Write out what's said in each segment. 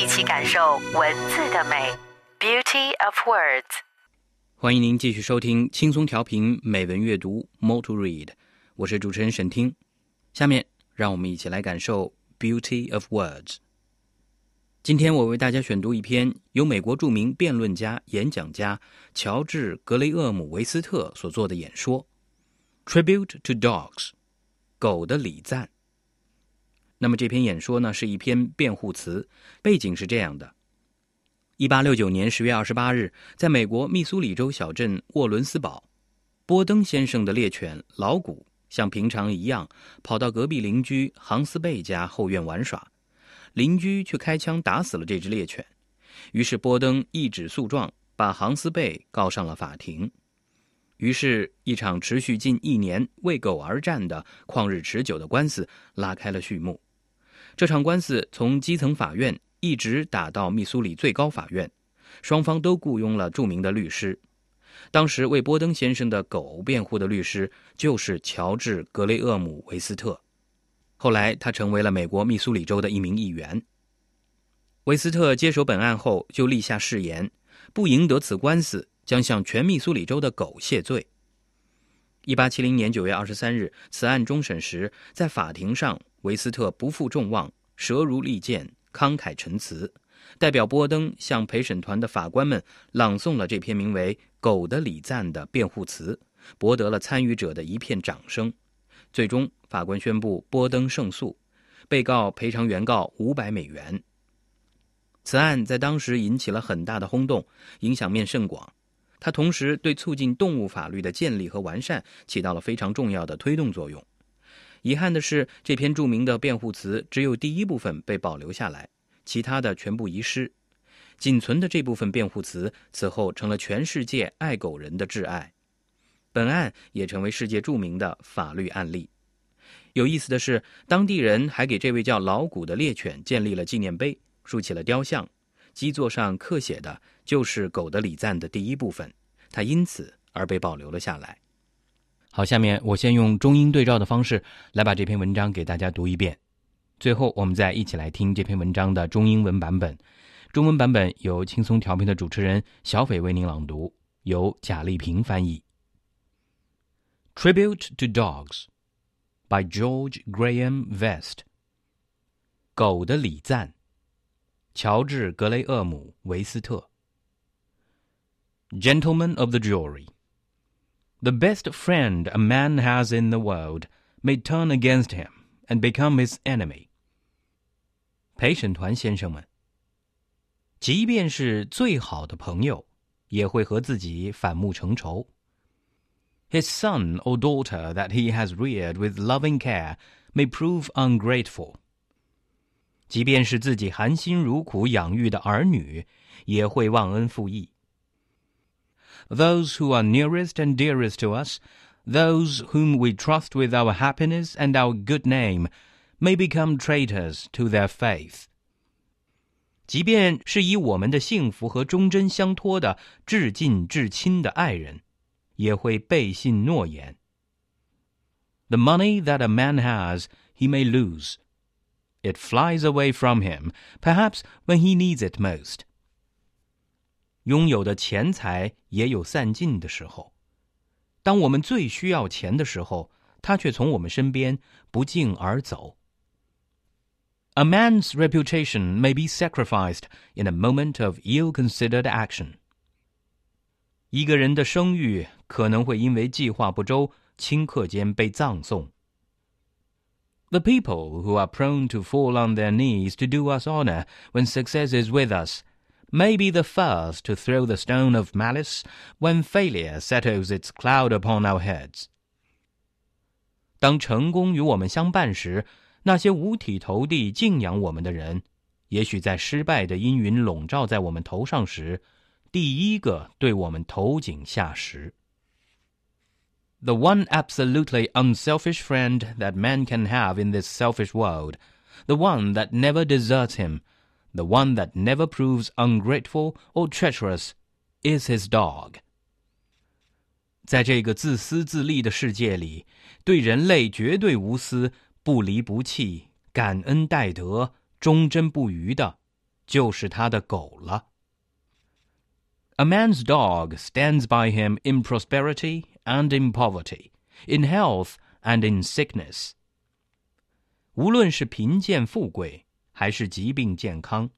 一起感受文字的美，Beauty of Words。欢迎您继续收听轻松调频美文阅读 Moto Read，我是主持人沈听。下面让我们一起来感受 Beauty of Words。今天我为大家选读一篇由美国著名辩论家、演讲家乔治·格雷厄姆·维斯特所做的演说《Tribute to Dogs》狗的礼赞。那么这篇演说呢是一篇辩护词，背景是这样的。一八六九年十月二十八日，在美国密苏里州小镇沃伦斯堡，波登先生的猎犬老古像平常一样跑到隔壁邻居杭斯贝家后院玩耍，邻居却开枪打死了这只猎犬。于是波登一纸诉状，把杭斯贝告上了法庭。于是，一场持续近一年为狗而战的旷日持久的官司拉开了序幕。这场官司从基层法院。一直打到密苏里最高法院，双方都雇佣了著名的律师。当时为波登先生的狗辩护的律师就是乔治·格雷厄姆·维斯特。后来，他成为了美国密苏里州的一名议员。维斯特接手本案后，就立下誓言：不赢得此官司，将向全密苏里州的狗谢罪。一八七零年九月二十三日，此案终审时，在法庭上，维斯特不负众望，舌如利剑。慷慨陈词，代表波登向陪审团的法官们朗诵了这篇名为《狗的礼赞》的辩护词，博得了参与者的一片掌声。最终，法官宣布波登胜诉，被告赔偿原告五百美元。此案在当时引起了很大的轰动，影响面甚广。它同时对促进动物法律的建立和完善起到了非常重要的推动作用。遗憾的是，这篇著名的辩护词只有第一部分被保留下来，其他的全部遗失。仅存的这部分辩护词此后成了全世界爱狗人的挚爱，本案也成为世界著名的法律案例。有意思的是，当地人还给这位叫老古的猎犬建立了纪念碑，竖起了雕像，基座上刻写的就是狗的礼赞的第一部分，它因此而被保留了下来。好，下面我先用中英对照的方式来把这篇文章给大家读一遍，最后我们再一起来听这篇文章的中英文版本。中文版本由轻松调频的主持人小斐为您朗读，由贾丽萍翻译。Tribute to Dogs by George Graham Vest。狗的礼赞，乔治·格雷厄姆·维斯特。Gentlemen of the jury。The best friend a man has in the world may turn against him and become his enemy. 陪审团先生们，即便是最好的朋友，也会和自己反目成仇。His son or daughter that he has reared with loving care may prove ungrateful. 即便是自己含辛茹苦养育的儿女，也会忘恩负义。 those who are nearest and dearest to us, those whom we trust with our happiness and our good name, may become traitors to their faith. 即便是以我们的幸福和忠贞相托的至近至亲的爱人，也会背信诺言。The money that a man has, he may lose. It flies away from him, perhaps when he needs it most. 拥有的钱财也有散尽的时候，当我们最需要钱的时候，他却从我们身边不胫而走。A man's reputation may be sacrificed in a moment of ill-considered action。一个人的声誉可能会因为计划不周、顷刻间被葬送。The people who are prone to fall on their knees to do us honor when success is with us may be the first to throw the stone of malice when failure settles its cloud upon our heads. heads。当成功与我们相伴时，那些五体投地敬仰我们的人，也许在失败的阴云笼罩在我们头上时，第一个对我们投井下石。The one absolutely unselfish friend that man can have in this selfish world, the one that never deserts him. the one that never proves ungrateful or treacherous, is his dog. 在这个自私自利的世界里，对人类绝对无私、不离不弃、感恩戴德、忠贞不渝的，就是他的狗了。A man's dog stands by him in prosperity and in poverty, in health and in sickness. 无论是贫贱富贵， 还是疾病健康，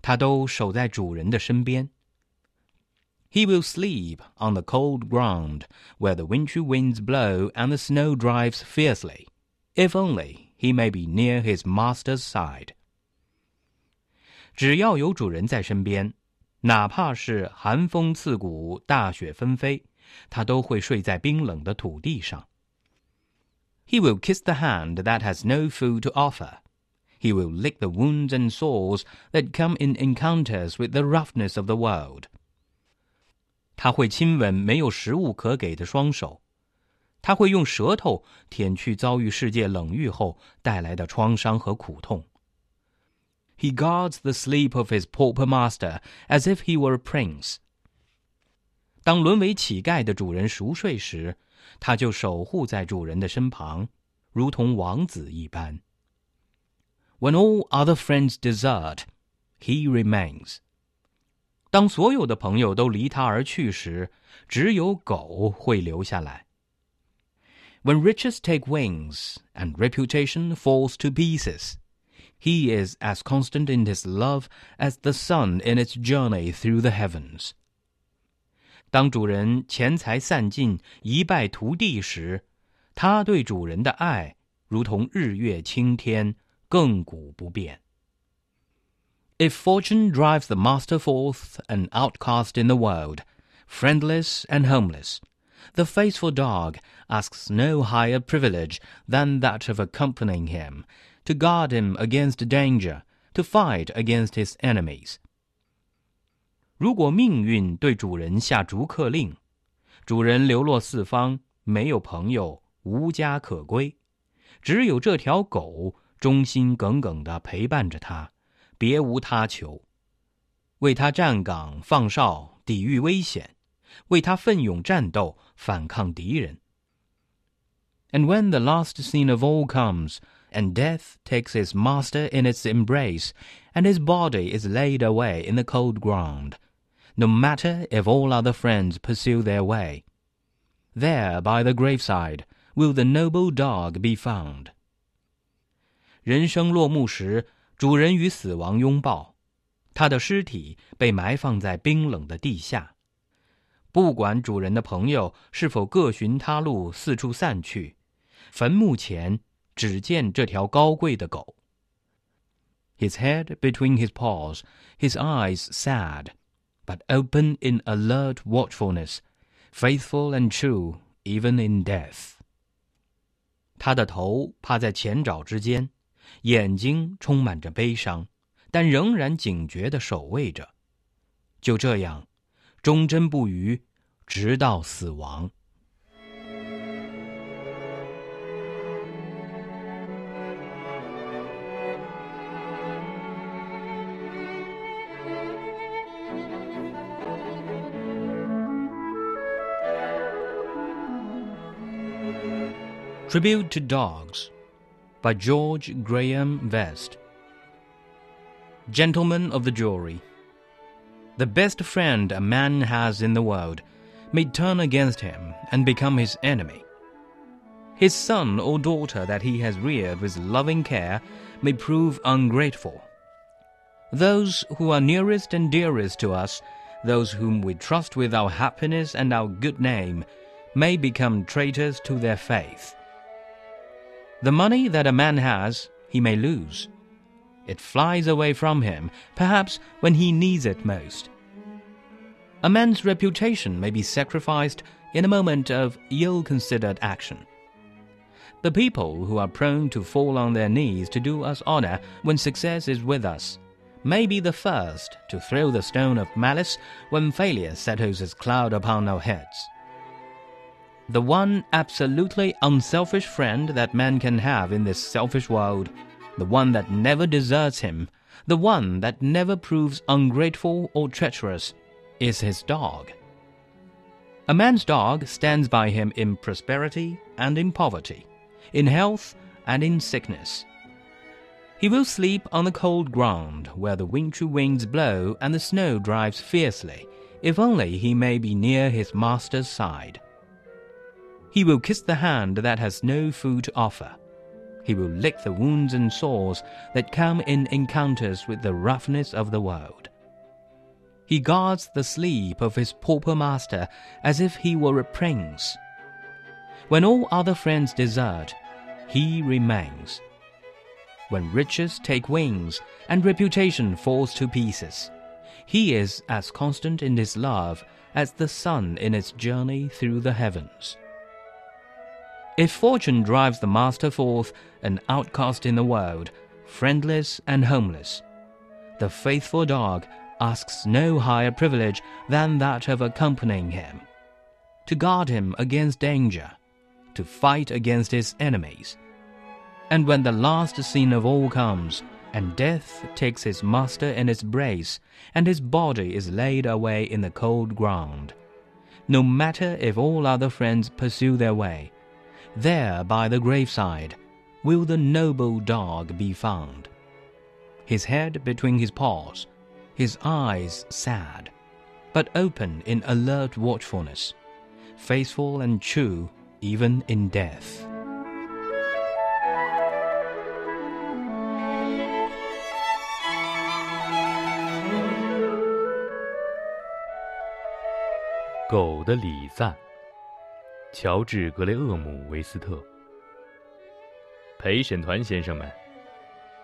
他都守在主人的身边。He will sleep on the cold ground where the wintry winds blow and the snow drives fiercely, if only he may be near his master's side. 只要有主人在身边，哪怕是寒风刺骨、大雪纷飞，他都会睡在冰冷的土地上。He will kiss the hand that has no food to offer. He will lick the wounds and sores that come in encounters with the roughness of the world. 他会亲吻没有食物可给的双手，他会用舌头舔去遭遇世界冷遇后带来的创伤和苦痛。He guards the sleep of his pauper master as if he were a prince。当沦为乞丐的主人熟睡时，他就守护在主人的身旁，如同王子一般。 When all other friends desert, he remains. 当所有的朋友都离他而去时，只有狗会留下来。When riches take wings and reputation falls to pieces, he is as constant in his love as the sun in its journey through the heavens. 当主人钱财散尽、一败涂地时，他对主人的爱如同日月青天， 亘古不变。if fortune drives the master forth, an outcast in the world, friendless and homeless, the faithful dog asks no higher privilege than that of accompanying him, to guard him against danger, to fight against his enemies. 如果命运对主人下逐客令，主人流落四方，没有朋友，无家可归，只有这条狗 忠心耿耿地陪伴着他。别无他求，为他站岗放哨，抵御危险，为他奋勇战斗，反抗敌人。And when the last scene of all comes, and death takes his master in its embrace, and his body is laid away in the cold ground, no matter if all other friends pursue their way, there by the graveside will the noble dog be found. 人生落幕时。主人与死亡拥抱，他的尸体被埋放在冰冷的地下。不管主人的朋友是否各寻他路，四处散去，坟墓前只见这条高贵的狗。His head between his paws, his eyes sad, but open in alert watchfulness, faithful and true even in death. 他的头趴在前爪之间。眼睛充满着悲伤，但仍然警觉地守卫着。就这样，忠贞不渝，直到死亡。Tribute to Dogs by George Graham Vest. Gentlemen of the jury, the best friend a man has in the world may turn against him and become his enemy. His son or daughter that he has reared with loving care may prove ungrateful. Those who are nearest and dearest to us, those whom we trust with our happiness and our good name, may become traitors to their faith. The money that a man has, he may lose. It flies away from him, perhaps when he needs it most. A man's reputation may be sacrificed in a moment of ill considered action. The people who are prone to fall on their knees to do us honor when success is with us may be the first to throw the stone of malice when failure settles its cloud upon our heads. The one absolutely unselfish friend that man can have in this selfish world, the one that never deserts him, the one that never proves ungrateful or treacherous, is his dog. A man's dog stands by him in prosperity and in poverty, in health and in sickness. He will sleep on the cold ground where the wintry winds blow and the snow drives fiercely, if only he may be near his master's side. He will kiss the hand that has no food to offer. He will lick the wounds and sores that come in encounters with the roughness of the world. He guards the sleep of his pauper master as if he were a prince. When all other friends desert, he remains. When riches take wings and reputation falls to pieces, he is as constant in his love as the sun in its journey through the heavens. If fortune drives the master forth, an outcast in the world, friendless and homeless, the faithful dog asks no higher privilege than that of accompanying him, to guard him against danger, to fight against his enemies. And when the last scene of all comes, and death takes his master in its brace, and his body is laid away in the cold ground, no matter if all other friends pursue their way, there by the graveside will the noble dog be found. His head between his paws, his eyes sad, but open in alert watchfulness, faithful and true even in death. 狗的礼赞。 乔治·格雷厄姆·维斯特，陪审团先生们，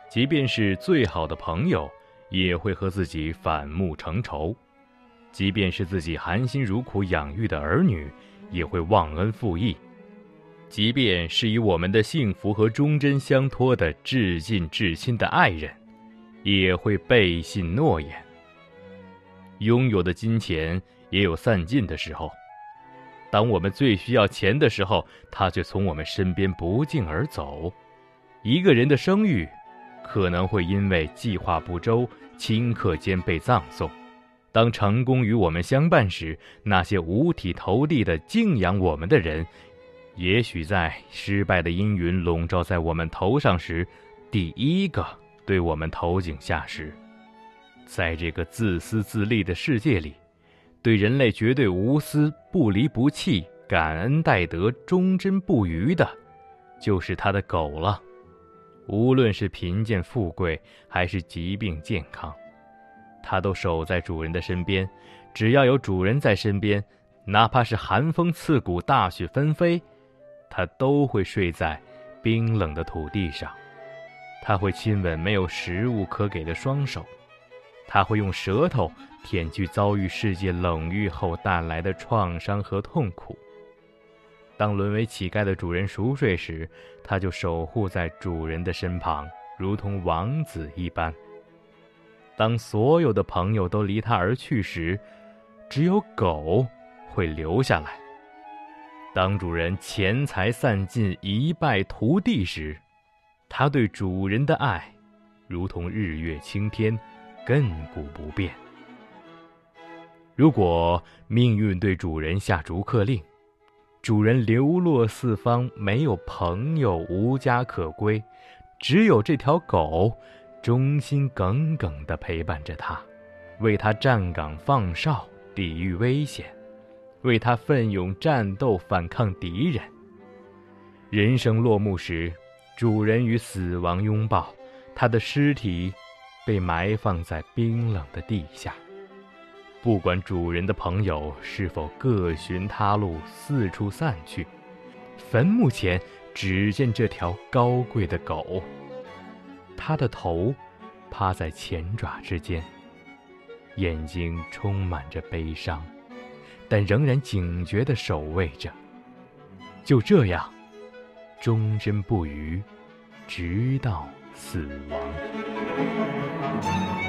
即便是最好的朋友，也会和自己反目成仇；即便是自己含辛茹苦养育的儿女，也会忘恩负义；即便是与我们的幸福和忠贞相托的至近至亲的爱人，也会背信诺言。拥有的金钱也有散尽的时候。当我们最需要钱的时候，他却从我们身边不胫而走。一个人的声誉，可能会因为计划不周，顷刻间被葬送。当成功与我们相伴时，那些五体投地的敬仰我们的人，也许在失败的阴云笼罩在我们头上时，第一个对我们投井下石。在这个自私自利的世界里。对人类绝对无私、不离不弃、感恩戴德、忠贞不渝的，就是他的狗了。无论是贫贱富贵，还是疾病健康，它都守在主人的身边。只要有主人在身边，哪怕是寒风刺骨、大雪纷飞，它都会睡在冰冷的土地上。它会亲吻没有食物可给的双手。它会用舌头。舔去遭遇世界冷遇后带来的创伤和痛苦。当沦为乞丐的主人熟睡时，他就守护在主人的身旁，如同王子一般。当所有的朋友都离他而去时，只有狗会留下来。当主人钱财散尽、一败涂地时，他对主人的爱，如同日月青天，亘古不变。如果命运对主人下逐客令，主人流落四方，没有朋友，无家可归，只有这条狗，忠心耿耿地陪伴着他，为他站岗放哨，抵御危险，为他奋勇战斗，反抗敌人。人生落幕时，主人与死亡拥抱，他的尸体被埋放在冰冷的地下。不管主人的朋友是否各寻他路，四处散去，坟墓前只见这条高贵的狗。它的头趴在前爪之间，眼睛充满着悲伤，但仍然警觉地守卫着。就这样，忠贞不渝，直到死亡。Thank you.